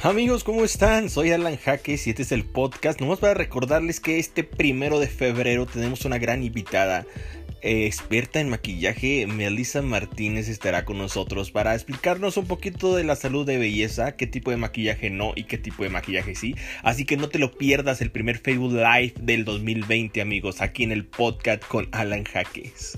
Amigos, ¿cómo están? Soy Alan Jaques y este es el podcast. Nomás para recordarles que este primero de febrero tenemos una gran invitada. Eh, experta en maquillaje, Melissa Martínez estará con nosotros para explicarnos un poquito de la salud de belleza, qué tipo de maquillaje no y qué tipo de maquillaje sí. Así que no te lo pierdas el primer Facebook Live del 2020, amigos, aquí en el podcast con Alan Jaques.